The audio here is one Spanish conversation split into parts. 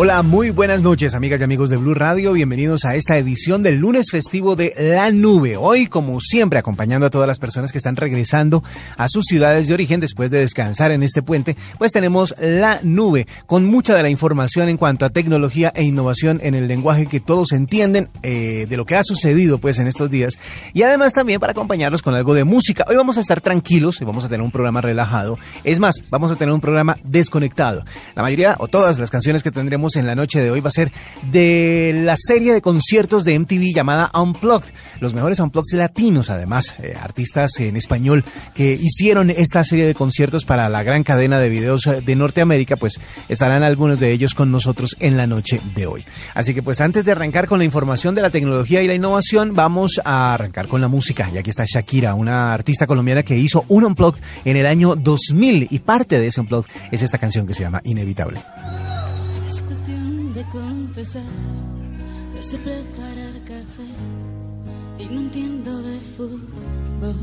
Hola, muy buenas noches amigas y amigos de Blue Radio, bienvenidos a esta edición del lunes festivo de La Nube. Hoy, como siempre, acompañando a todas las personas que están regresando a sus ciudades de origen después de descansar en este puente, pues tenemos La Nube con mucha de la información en cuanto a tecnología e innovación en el lenguaje que todos entienden eh, de lo que ha sucedido pues en estos días y además también para acompañarlos con algo de música. Hoy vamos a estar tranquilos y vamos a tener un programa relajado. Es más, vamos a tener un programa desconectado. La mayoría o todas las canciones que tendremos en la noche de hoy va a ser de la serie de conciertos de MTV llamada Unplugged. Los mejores Unplugged latinos, además, eh, artistas en español que hicieron esta serie de conciertos para la gran cadena de videos eh, de Norteamérica, pues estarán algunos de ellos con nosotros en la noche de hoy. Así que pues antes de arrancar con la información de la tecnología y la innovación, vamos a arrancar con la música. Y aquí está Shakira, una artista colombiana que hizo un Unplugged en el año 2000 y parte de ese Unplugged es esta canción que se llama Inevitable confesar, no sé preparar café y no entiendo de fútbol.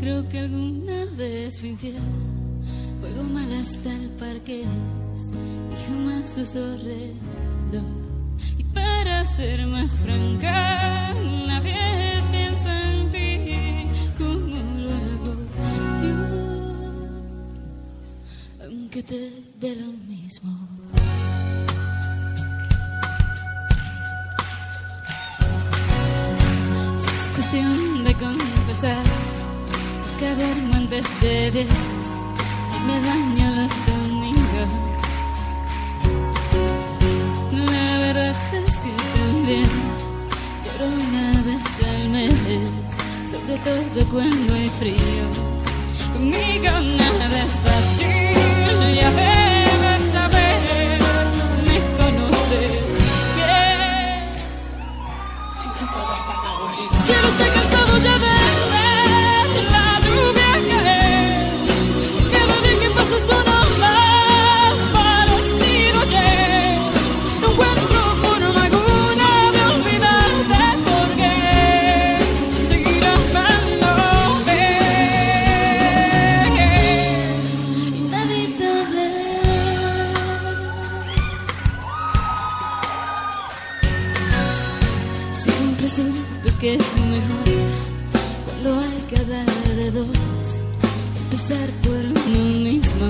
Creo que alguna vez fui infiel, juego mal hasta el parque y jamás uso reloj. Y para ser más franca, nadie te dé lo mismo. cuestión de confesar que duermo antes de diez me baño los domingos. La verdad es que también lloro una vez al mes, sobre todo cuando hay frío. Conmigo nada es fácil, Siempre supe que es mejor cuando hay que dar de dos, empezar por uno mismo.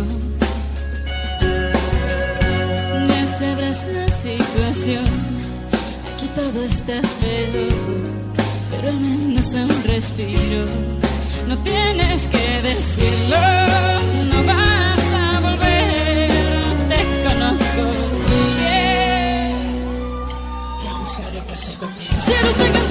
Ya sabrás la situación, aquí todo está feo, pero al menos un respiro. No tienes que decirlo, Cheers,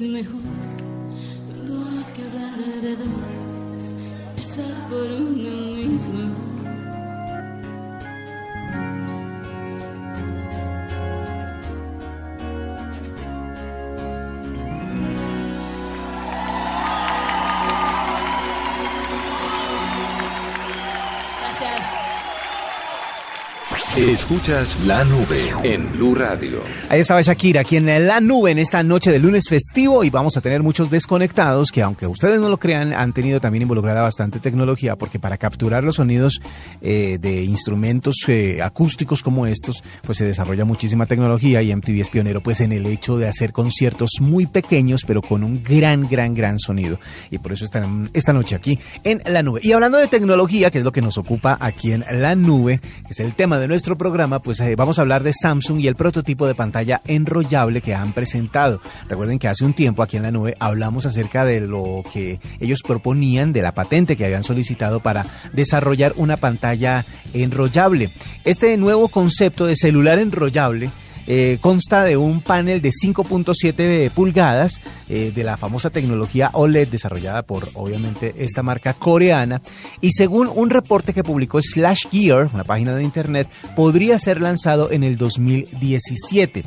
supe Escuchas la nube en Blue Radio. Ahí estaba Shakira, aquí en la nube en esta noche de lunes festivo y vamos a tener muchos desconectados que aunque ustedes no lo crean han tenido también involucrada bastante tecnología porque para capturar los sonidos eh, de instrumentos eh, acústicos como estos pues se desarrolla muchísima tecnología y MTV es pionero pues en el hecho de hacer conciertos muy pequeños pero con un gran gran gran sonido y por eso están esta noche aquí en la nube. Y hablando de tecnología que es lo que nos ocupa aquí en la nube que es el tema de nuestro programa, pues eh, vamos a hablar de Samsung y el prototipo de pantalla enrollable que han presentado. Recuerden que hace un tiempo aquí en la nube hablamos acerca de lo que ellos proponían, de la patente que habían solicitado para desarrollar una pantalla enrollable. Este nuevo concepto de celular enrollable eh, consta de un panel de 5.7 pulgadas eh, de la famosa tecnología OLED desarrollada por obviamente esta marca coreana y según un reporte que publicó Slash Gear, una página de internet, podría ser lanzado en el 2017.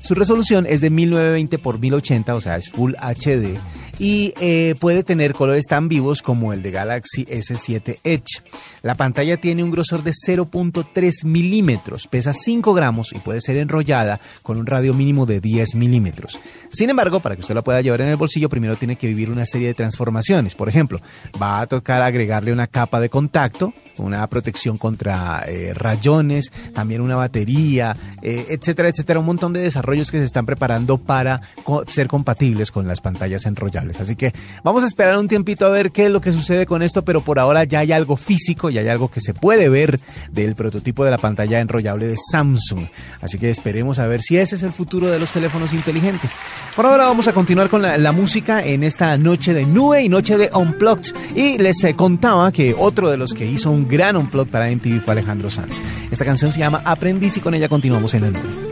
Su resolución es de 1920 x 1080, o sea, es Full HD y eh, puede tener colores tan vivos como el de Galaxy S7 Edge. La pantalla tiene un grosor de 0.3 milímetros, pesa 5 gramos y puede ser enrollada con un radio mínimo de 10 milímetros. Sin embargo, para que usted la pueda llevar en el bolsillo, primero tiene que vivir una serie de transformaciones. Por ejemplo, va a tocar agregarle una capa de contacto, una protección contra eh, rayones, también una batería, eh, etcétera, etcétera. Un montón de desarrollos que se están preparando para ser compatibles con las pantallas enrollables. Así que vamos a esperar un tiempito a ver qué es lo que sucede con esto, pero por ahora ya hay algo físico, ya hay algo que se puede ver del prototipo de la pantalla enrollable de Samsung. Así que esperemos a ver si ese es el futuro de los teléfonos inteligentes. Por ahora vamos a continuar con la, música en esta noche de nube y noche de Unplugged. Y les eh, contaba que otro de los que hizo un gran Unplugged para MTV fue Alejandro Sanz. Esta canción se llama Aprendiz y con ella continuamos en la nube.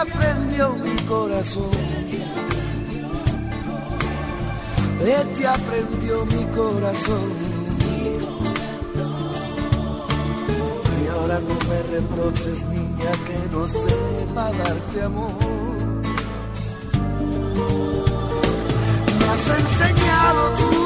Aprendió mi corazón? ¿Qué te aprendió mi corazón? Y ahora no me reproches, niña, que no sepa darte amor. Me has enseñado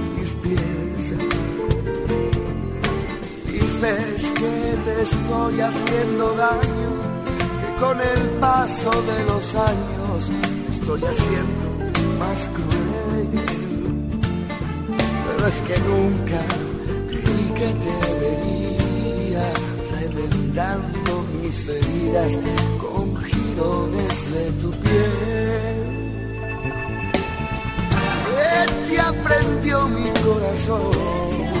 Dices que te estoy haciendo daño, que con el paso de los años estoy haciendo más cruel. Pero es que nunca creí que te vería remendando mis heridas con girones de tu piel te aprendió mi corazón.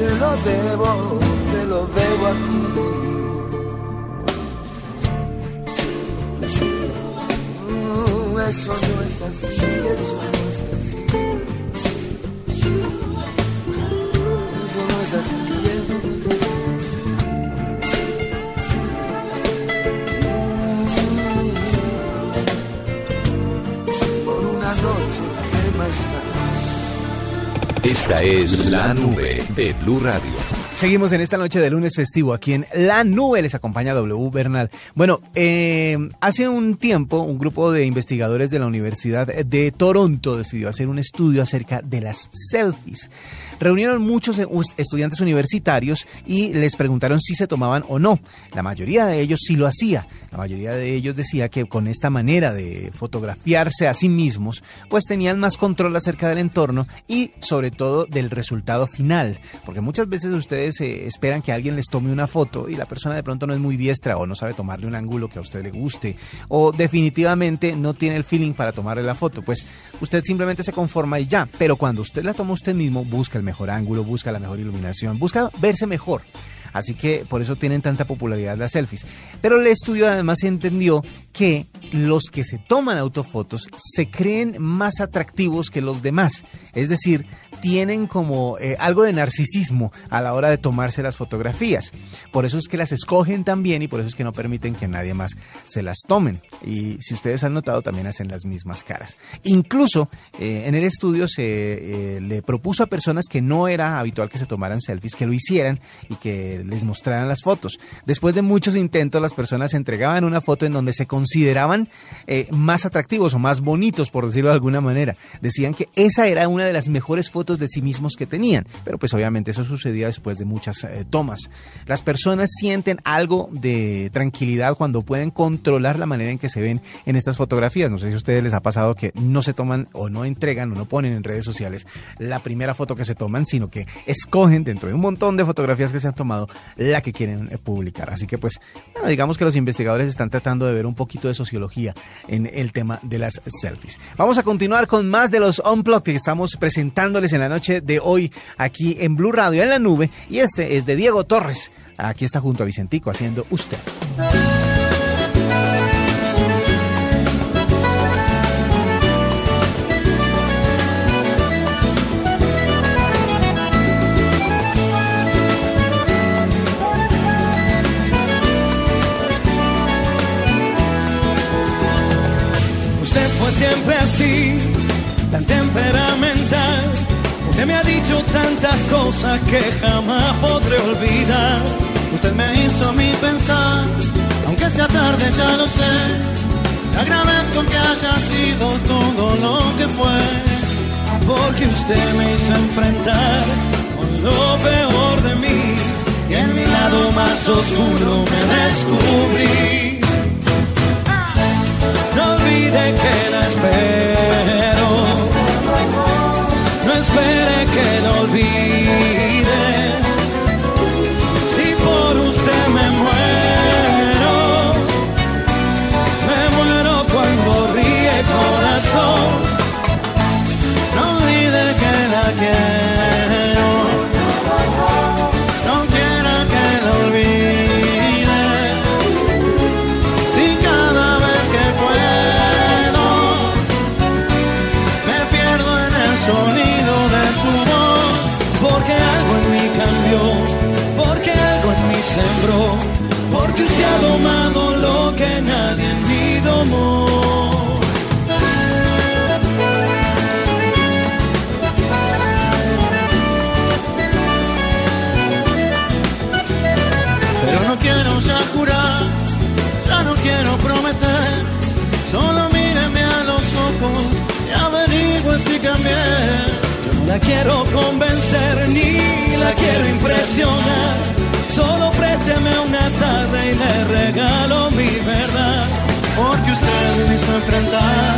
te lo debo, te lo debo a ti. Mm, eso no es así, eso no es así. Eso no es así, Esta es la nube de Blue Radio. Seguimos en esta noche de lunes festivo aquí en La Nube. Les acompaña W Bernal. Bueno, eh, hace un tiempo un grupo de investigadores de la Universidad de Toronto decidió hacer un estudio acerca de las selfies reunieron muchos e-, estudiantes universitarios y les preguntaron si se tomaban o no. La mayoría de ellos sí lo hacía. La mayoría de ellos decía que con esta manera de fotografiarse a sí mismos, pues tenían más control acerca del entorno y sobre todo del resultado final. Porque muchas veces ustedes eh, esperan que alguien les tome una foto y la persona de pronto no es muy diestra o no sabe tomarle un ángulo que a usted le guste o definitivamente no tiene el feeling para tomarle la foto. Pues usted simplemente se conforma y ya. Pero cuando usted la toma usted mismo, busca el mejor ángulo, busca la mejor iluminación, busca verse mejor. Así que por eso tienen tanta popularidad las selfies. Pero el estudio además entendió que los que se toman autofotos se creen más atractivos que los demás. Es decir, tienen como eh, algo de narcisismo a la hora de tomarse las fotografías. Por eso es que las escogen también y por eso es que no permiten que nadie más se las tomen. Y si ustedes han notado, también hacen las mismas caras. Incluso eh, en el estudio se eh, le propuso a personas que no era habitual que se tomaran selfies, que lo hicieran y que les mostraran las fotos. Después de muchos intentos, las personas entregaban una foto en donde se consideraban más atractivos o más bonitos, por decirlo de alguna manera. Decían que esa era una de las mejores fotos de sí mismos que tenían. Pero pues obviamente eso sucedía después de muchas eh, tomas. Las personas sienten algo de tranquilidad cuando pueden controlar la manera en que se ven en estas fotografías. No sé si a ustedes les ha pasado que no se toman o no entregan o no ponen en redes sociales la primera foto que se toman, sino que escogen dentro de un montón de fotografías que se han tomado la que quieren eh, publicar. Así que pues, digamos que los investigadores están tratando de ver un poquito de sociología en el tema de las selfies. Vamos a continuar con más de los Unplugged que estamos presentándoles en la noche de hoy aquí en Blue Radio en la nube y este es de Diego Torres. Aquí está junto a Vicentico haciendo usted. Usted fue siempre así, tan ha dicho tantas cosas que jamás podré olvidar. Usted me hizo a mí pensar, aunque sea tarde ya lo sé. Le agradezco que haya sido todo lo que fue, porque usted me hizo enfrentar con lo peor de mí y en mi lado más oscuro me descubrí. La quiero convencer ni la quiero impresionar, solo présteme una tarde y le regalo mi verdad. Porque usted me hizo enfrentar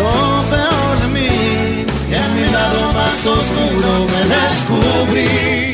lo peor de mí y en mi lado más oscuro me descubrí.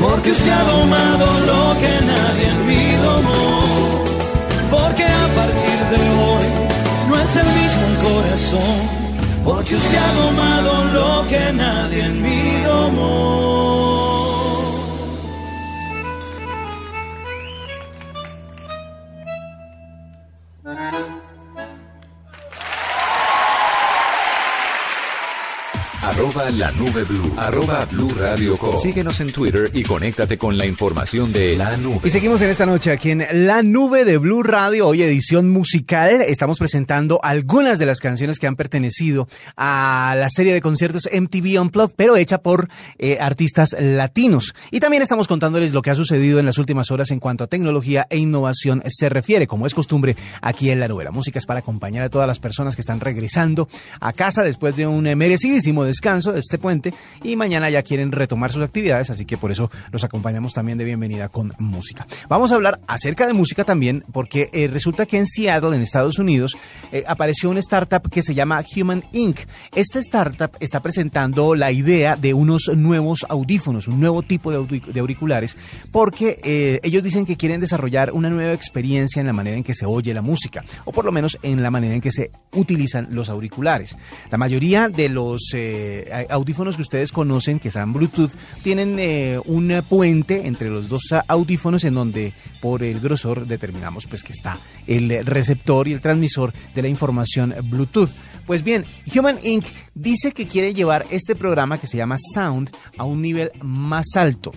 Porque usted ha domado lo que nadie en mí domó, porque a partir de hoy no es el mismo un corazón, porque usted ha domado lo que nadie en mí domó. Arroba la nube blue. Arroba blue radio com. Síguenos en Twitter y conéctate con la información de la nube. Y seguimos en esta noche aquí en La Nube de Blue Radio, hoy edición musical. Estamos presentando algunas de las canciones que han pertenecido a la serie de conciertos MTV Unplugged, pero hecha por eh, artistas latinos. Y también estamos contándoles lo que ha sucedido en las últimas horas en cuanto a tecnología e innovación se refiere, como es costumbre aquí en La Nube. La música es para acompañar a todas las personas que están regresando a casa después de un merecidísimo descanso de este puente y mañana ya quieren retomar sus actividades, así que por eso los acompañamos también de bienvenida con música. Vamos a hablar acerca de música también porque eh, resulta que en Seattle, en Estados Unidos, eh, apareció una startup que se llama Human Inc. Esta startup está presentando la idea de unos nuevos audífonos, un nuevo tipo de, auriculares, porque eh, ellos dicen que quieren desarrollar una nueva experiencia en la manera en que se oye la música, o por lo menos en la manera en que se utilizan los auriculares. La mayoría de los audífonos que ustedes conocen, que son Bluetooth, tienen eh, un puente entre los dos audífonos en donde por el grosor determinamos pues que está el receptor y el transmisor de la información Bluetooth. Pues bien, Human Inc. dice que quiere llevar este programa que se llama Sound a un nivel más alto.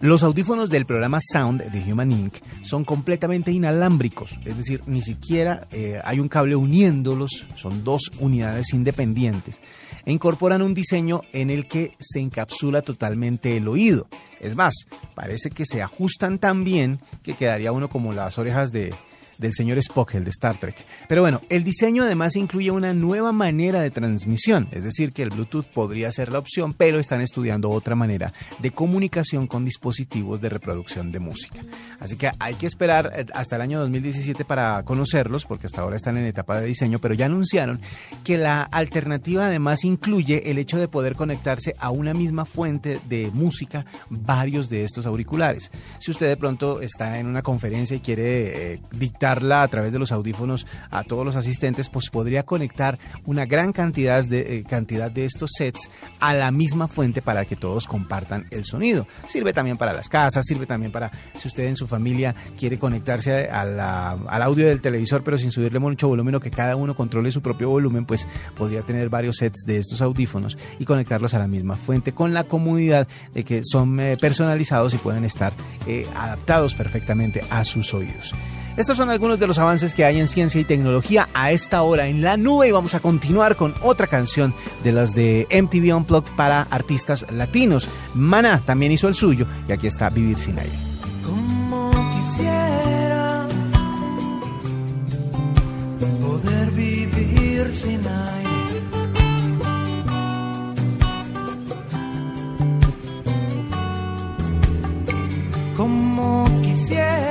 Los audífonos del programa Sound de Human Inc. son completamente inalámbricos, es decir, ni siquiera eh, hay un cable uniéndolos, son dos unidades independientes. E incorporan un diseño en el que se encapsula totalmente el oído. Es más, parece que se ajustan tan bien que quedaría uno como las orejas de, del señor Spock, el de Star Trek. Pero bueno, el diseño además incluye una nueva manera de transmisión, es decir, que el Bluetooth podría ser la opción, pero están estudiando otra manera de comunicación con dispositivos de reproducción de música. Así que hay que esperar eh, hasta el año 2017 para conocerlos, porque hasta ahora están en etapa de diseño, pero ya anunciaron que la alternativa además incluye el hecho de poder conectarse a una misma fuente de música varios de estos auriculares. Si usted de pronto está en una conferencia y quiere eh, a través de los audífonos a todos los asistentes, pues podría conectar una gran cantidad de, eh, cantidad de estos sets a la misma fuente para que todos compartan el sonido. Sirve también para las casas, sirve también para si usted en su familia quiere conectarse al audio del televisor pero sin subirle mucho volumen o que cada uno controle su propio volumen, pues podría tener varios sets de estos audífonos y conectarlos a la misma fuente con la comodidad de que son eh, personalizados y pueden estar eh, adaptados perfectamente a sus oídos. Estos son algunos de los avances que hay en ciencia y tecnología a esta hora en la nube y vamos a continuar con otra canción de las de MTV Unplugged para artistas latinos. Mana también hizo el suyo y aquí está Vivir sin aire. Como quisiera poder vivir sin aire. Como quisiera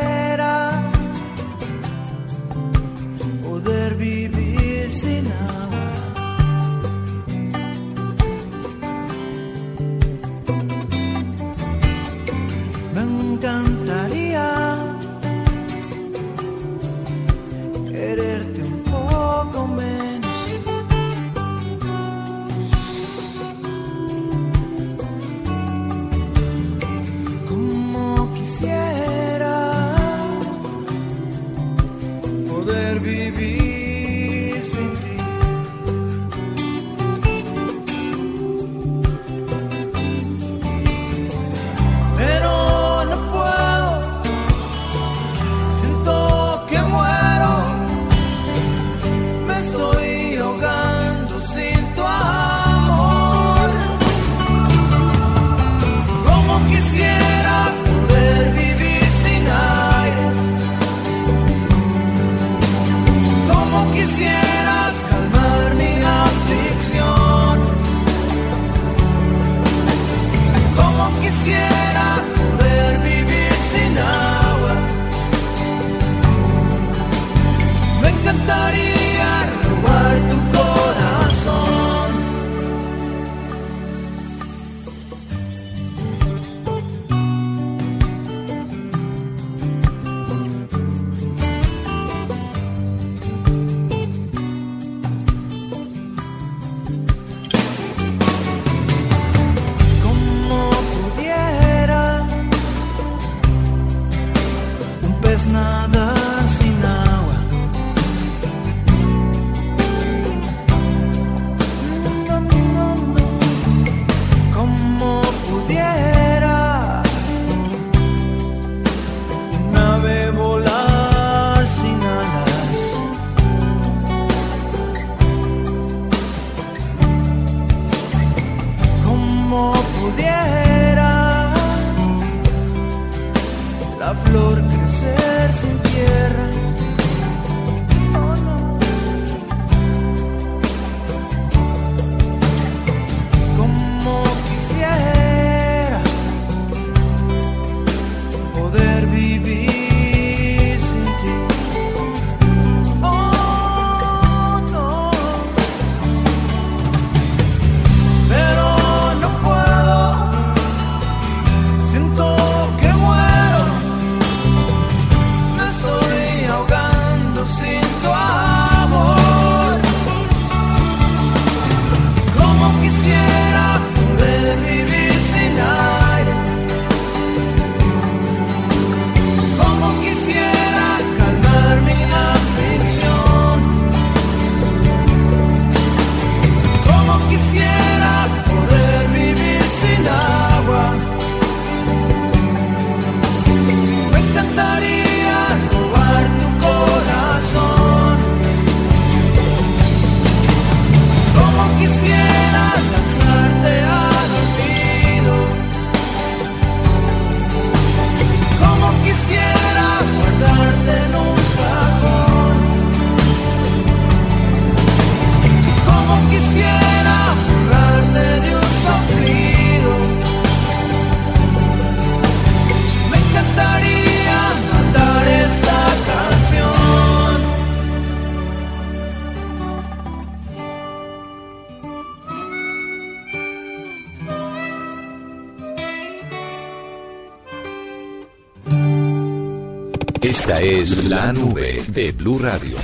la nube de Blue Radio.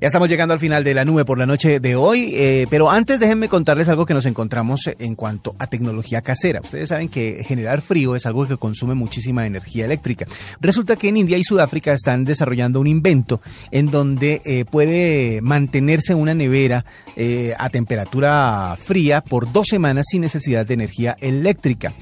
Ya estamos llegando al final de la nube por la noche de hoy, eh, pero antes déjenme contarles algo que nos encontramos en cuanto a tecnología casera. Ustedes saben que generar frío es algo que consume muchísima energía eléctrica. Resulta que en India y Sudáfrica están desarrollando un invento en donde eh, puede mantenerse una nevera eh, a temperatura fría por dos semanas sin necesidad de energía eléctrica.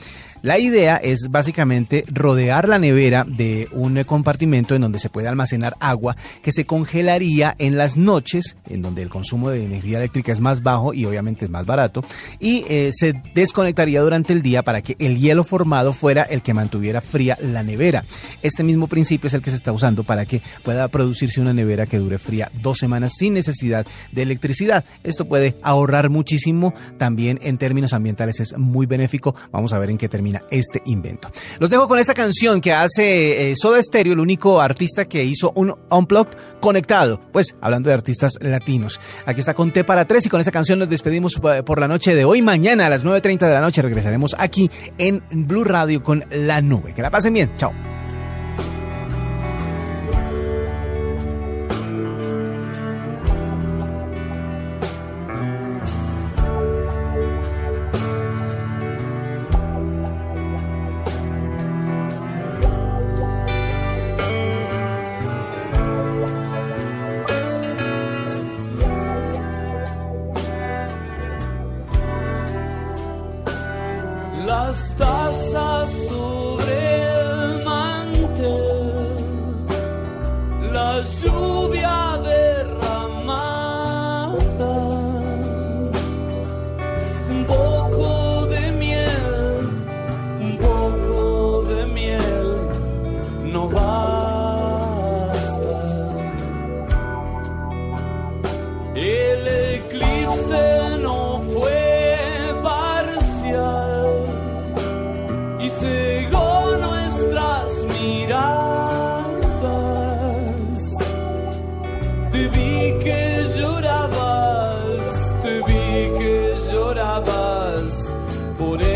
La idea es básicamente rodear la nevera de un compartimento en donde se puede almacenar agua que se congelaría en las noches, en donde el consumo de energía eléctrica es más bajo y obviamente es más barato, y eh, se desconectaría durante el día para que el hielo formado fuera el que mantuviera fría la nevera. Este mismo principio es el que se está usando para que pueda producirse una nevera que dure fría dos semanas sin necesidad de electricidad. Esto puede ahorrar muchísimo, también en términos ambientales es muy benéfico. Vamos a ver en qué termina este invento. Los dejo con esta canción que hace eh, Soda Stereo, el único artista que hizo un unplugged conectado. Pues hablando de artistas latinos. Aquí está con T para tres y con esa canción nos despedimos eh, por la noche de hoy. Mañana a las 9.30 de la noche regresaremos aquí en Blue Radio con La Nube. Que la pasen bien. Chao. Por él.